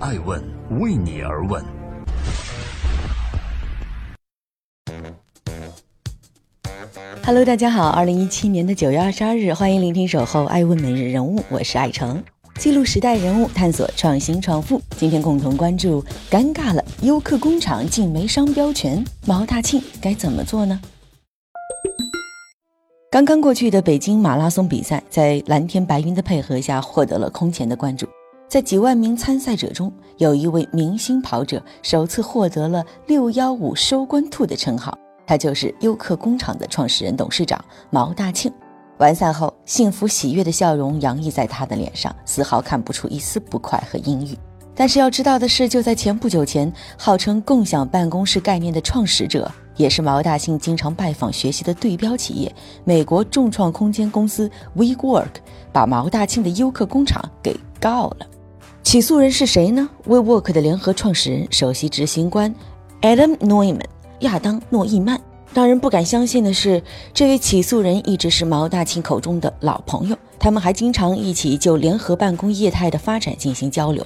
爱问为你而问。Hello，大家好，二零一七年的九月二十二日，欢迎聆听守候爱问每日人物，我是爱成，记录时代人物，探索创新创富。今天共同关注，尴尬了，优客工厂竟没商标权，毛大庆该怎么做呢？刚刚过去的北京马拉松比赛，在蓝天白云的配合下，获得了空前的关注。在几万名参赛者中，有一位明星跑者首次获得了“六幺五收官兔”的称号。他就是优客工厂的创始人、董事长毛大庆。完赛后，幸福喜悦的笑容洋溢在他的脸上，丝毫看不出一丝不快和阴郁。但是要知道的是，就在前不久前，号称共享办公室概念的创始者，也是毛大庆经常拜访学习的对标企业——美国众创空间公司 WeWork，把毛大庆的优客工厂给告了。起诉人是谁呢？WeWork 的联合创始人、首席执行官 Adam Neumann。亚当·诺伊曼。让人不敢相信的是，这位起诉人一直是毛大庆口中的老朋友，他们还经常一起就联合办公业态的发展进行交流，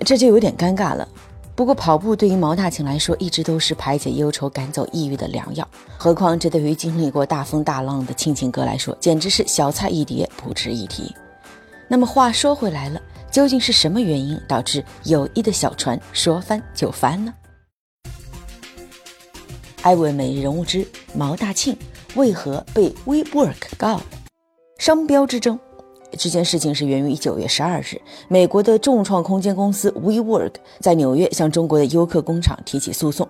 这就有点尴尬了。不过，跑步对于毛大庆来说，一直都是排解忧愁、赶走抑郁的良药。何况，这对于经历过大风大浪的庆庆哥来说，简直是小菜一碟，不值一提。那么，话说回来了，究竟是什么原因导致友谊的小船说翻就翻呢？艾问每日人物之毛大庆为何被 WeWork 告了？商标之争。这件事情是源于九月十二日，美国的众创空间公司 WeWork 在纽约向中国的优客工厂提起诉讼。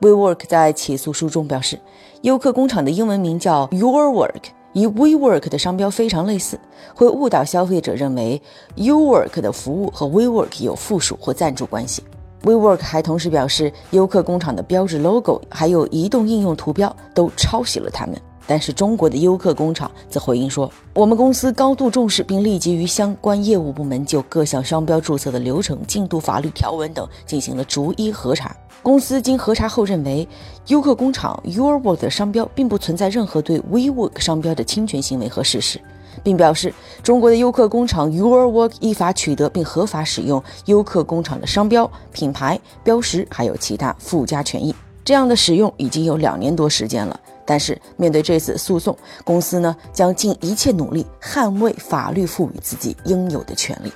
WeWork 在起诉书中表示，优客工厂的英文名叫 Your Work，与 WeWork 的商标非常类似，会误导消费者认为 YouWork 的服务和 WeWork 有附属或赞助关系。WeWork 还同时表示，优客工厂的标志 logo 还有移动应用图标都抄袭了他们。但是中国的优客工厂则回应说，我们公司高度重视，并立即与相关业务部门就各项商标注册的流程、进度、法律条文等进行了逐一核查。公司经核查后认为，优客工厂 Your Work 的商标并不存在任何对 WeWork 商标的侵权行为和事实。并表示，中国的优客工厂 Your Work 依法取得并合法使用优客工厂的商标、品牌、标识，还有其他附加权益。这样的使用已经有两年多时间了。但是面对这次诉讼，公司呢将尽一切努力捍卫法律赋予自己应有的权利。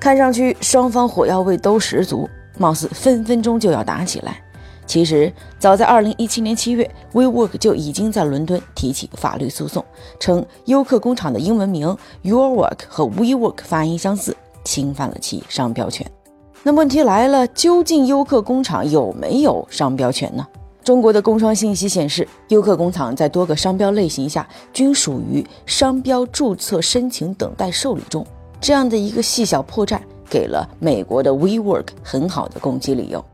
看上去双方火药味都十足，貌似分分钟就要打起来。其实，早在二零一七年七月，WeWork 就已经在伦敦提起法律诉讼，称优客工厂的英文名 Your Work 和 WeWork 发音相似，侵犯了其商标权。那问题来了，究竟优客工厂有没有商标权呢？中国的工商信息显示，优客工厂在多个商标类型下均属于商标注册申请等待受理中。这样的一个细小破绽，给了美国的 WeWork 很好的攻击理由。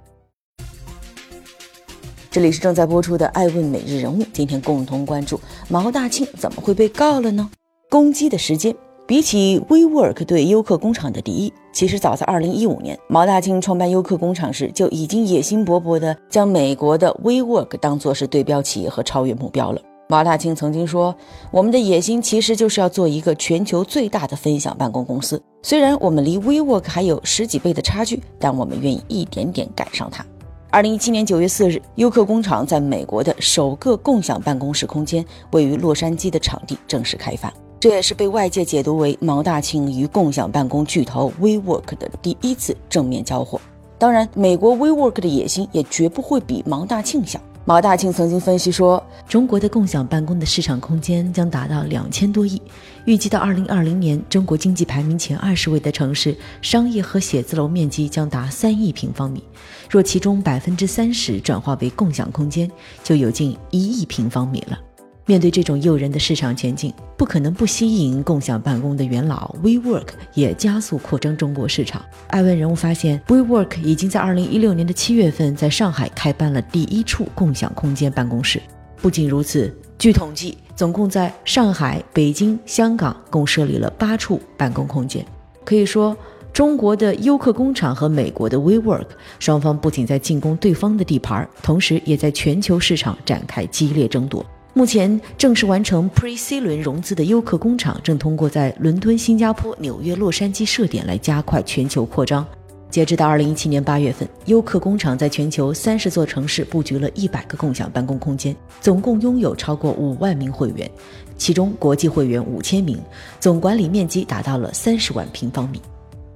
这里是正在播出的《爱问每日人物》，今天共同关注毛大庆怎么会被告了呢？攻击的时间，比起 WeWork 对优客工厂的敌意，其实早在2015年，毛大庆创办优客工厂时就已经野心勃勃地将美国的 WeWork 当作是对标企业和超越目标了。毛大庆曾经说：“我们的野心其实就是要做一个全球最大的分享办公公司，虽然我们离 WeWork 还有十几倍的差距，但我们愿意一点点赶上它。”二零一七年九月四日，优客工厂在美国的首个共享办公室空间位于洛杉矶的场地正式开放，这也是被外界解读为毛大庆与共享办公巨头 WeWork 的第一次正面交火。当然，美国 WeWork 的野心也绝不会比毛大庆小。毛大庆曾经分析说，中国的共享办公的市场空间将达到两千多亿，预计到二零二零年，中国经济排名前二十位的城市商业和写字楼面积将达三亿平方米，若其中百分之三十转化为共享空间，就有近一亿平方米了。面对这种诱人的市场前景，不可能不吸引共享办公的元老 WeWork 也加速扩张中国市场。艾问人物发现，WeWork 已经在二零一六年的七月份在上海开办了第一处共享空间办公室。不仅如此，据统计，总共在上海、北京、香港共设立了八处办公空间。可以说，中国的优客工厂和美国的 WeWork 双方不仅在进攻对方的地盘，同时也在全球市场展开激烈争夺。目前正式完成 Pre-C 轮融资的优客工厂，正通过在伦敦、新加坡、纽约、洛杉矶设点来加快全球扩张。截止到二零一七年八月份，优客工厂在全球三十座城市布局了一百个共享办公空间，总共拥有超过五万名会员，其中国际会员五千名，总管理面积达到了三十万平方米。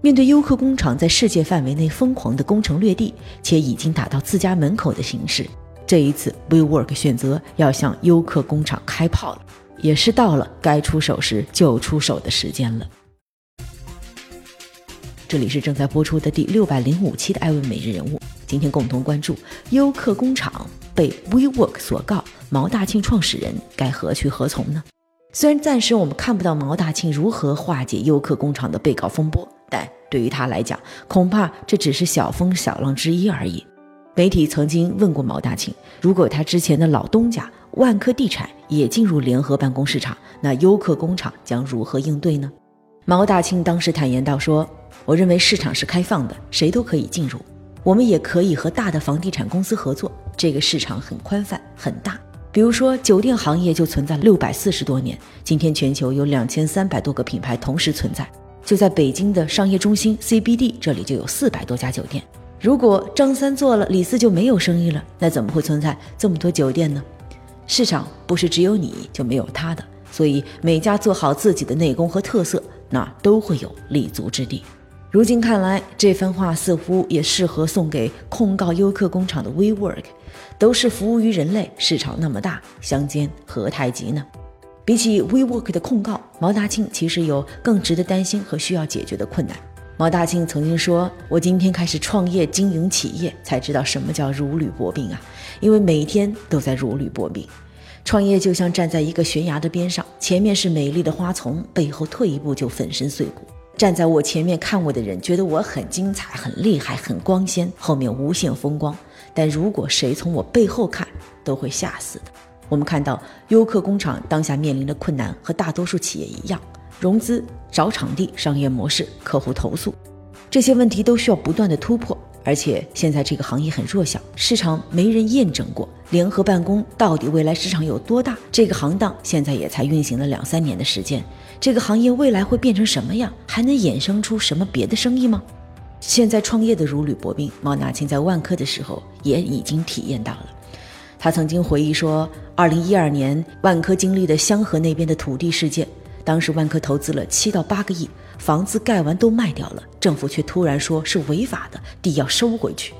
面对优客工厂在世界范围内疯狂的攻城略地，且已经打到自家门口的形势，这一次 WeWork 选择要向优客工厂开炮了，也是到了该出手时就出手的时间了。这里是正在播出的第六百零五期的《艾问每日人物》，今天共同关注优客工厂被 WeWork 所告，毛大庆创始人该何去何从呢？虽然暂时我们看不到毛大庆如何化解优客工厂的被告风波，但对于他来讲，恐怕这只是小风小浪之一而已。媒体曾经问过毛大庆，如果他之前的老东家万科地产也进入联合办公市场，那优客工厂将如何应对呢？毛大庆当时坦言道说。我认为市场是开放的，谁都可以进入。我们也可以和大的房地产公司合作，这个市场很宽泛很大。比如说，酒店行业就存在六百四十多年，今天全球有两千三百多个品牌同时存在。就在北京的商业中心 CBD，这里就有四百多家酒店。如果张三做了，李四就没有生意了，那怎么会存在这么多酒店呢？市场不是只有你就没有他的，所以每家做好自己的内功和特色，那都会有立足之地。如今看来，这番话似乎也适合送给控告优客工厂的 WeWork，都是服务于人类，市场那么大，相煎何太急呢？比起 WeWork 的控告，毛大庆其实有更值得担心和需要解决的困难。毛大庆曾经说：“我今天开始创业经营企业，才知道什么叫如履薄冰啊！因为每天都在如履薄冰。创业就像站在一个悬崖的边上，前面是美丽的花丛，背后退一步就粉身碎骨。”站在我前面看我的人觉得我很精彩、很厉害、很光鲜，后面无限风光。但如果谁从我背后看，都会吓死的。我们看到优客工厂当下面临的困难和大多数企业一样，融资、找场地、商业模式、客户投诉，这些问题都需要不断的突破。而且现在这个行业很弱小，市场没人验证过联合办公到底未来市场有多大。这个行当现在也才运行了两三年的时间。这个行业未来会变成什么样？还能衍生出什么别的生意吗？现在创业的如履薄冰，毛大庆在万科的时候也已经体验到了。他曾经回忆说，二零一二年万科经历的香河那边的土地事件，当时万科投资了七到八个亿，房子盖完都卖掉了，政府却突然说是违法的，地要收回去，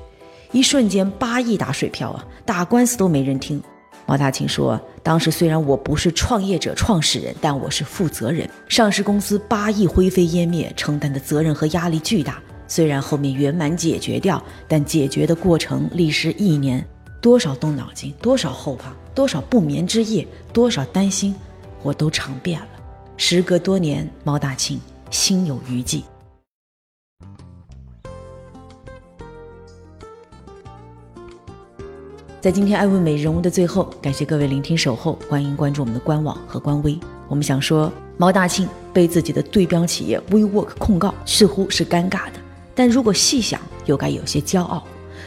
一瞬间八亿打水漂啊，打官司都没人听。毛大庆说：“当时虽然我不是创业者、创始人，但我是负责人。上市公司八亿灰飞烟灭，承担的责任和压力巨大。虽然后面圆满解决掉，但解决的过程历时一年，多少动脑筋，多少后怕，多少不眠之夜，多少担心，我都尝遍了。时隔多年，毛大庆心有余悸。”在今天爱问美人物的最后，感谢各位聆听守候，欢迎关注我们的官网和官微。我们想说，毛大庆被自己的对标企业 WeWork 控告，似乎是尴尬的，但如果细想，又该有些骄傲。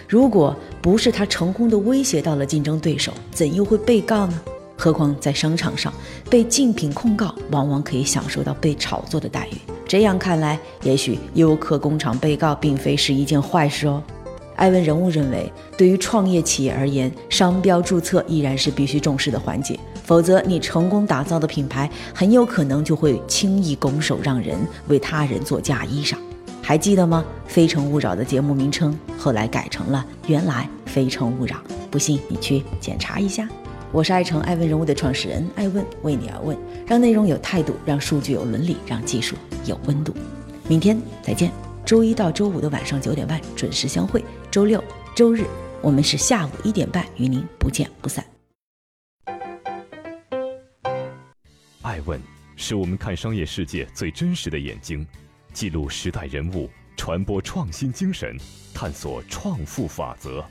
如果不是他成功的威胁到了竞争对手，怎又会被告呢？何况在商场上被竞品控告，往往可以享受到被炒作的待遇。这样看来，也许优客工厂被告并非是一件坏事哦。艾文人物认为，对于创业企业而言，商标注册依然是必须重视的环节，否则你成功打造的品牌很有可能就会轻易拱手让人，为他人做嫁衣裳。还记得吗？《非诚勿扰》的节目名称后来改成了《原来非诚勿扰》，不信你去检查一下。我是爱成爱问人物的创始人爱问，为你而问，让内容有态度，让数据有伦理，让技术有温度。明天再见。周一到周五的晚上九点半准时相会，周六、周日我们是下午一点半与您不见不散。爱问是我们看商业世界最真实的眼睛，记录时代人物，传播创新精神，探索创富法则。